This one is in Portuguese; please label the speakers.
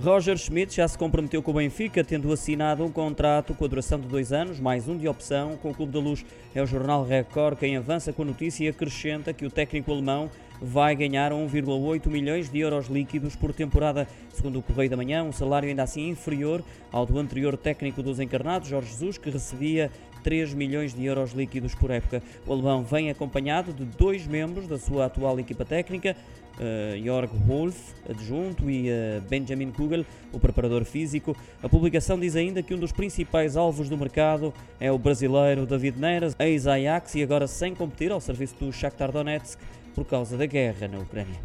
Speaker 1: Roger Schmidt já se comprometeu com o Benfica, tendo assinado um contrato com a duração de dois anos, mais um de opção, com o Clube da Luz. É o jornal Record quem avança com a notícia e acrescenta que o técnico alemão vai ganhar 1,8 milhões de euros líquidos por temporada. Segundo o Correio da Manhã, um salário ainda assim inferior ao do anterior técnico dos encarnados, Jorge Jesus, que recebia 3 milhões de euros líquidos por época. O alemão vem acompanhado de dois membros da sua atual equipa técnica, uh, Jorg Wolf, adjunto, e uh, Benjamin Kugel, o preparador físico. A publicação diz ainda que um dos principais alvos do mercado é o brasileiro David Neres, ex-Ajax e agora sem competir ao serviço do Shakhtar Donetsk por causa da guerra na Ucrânia.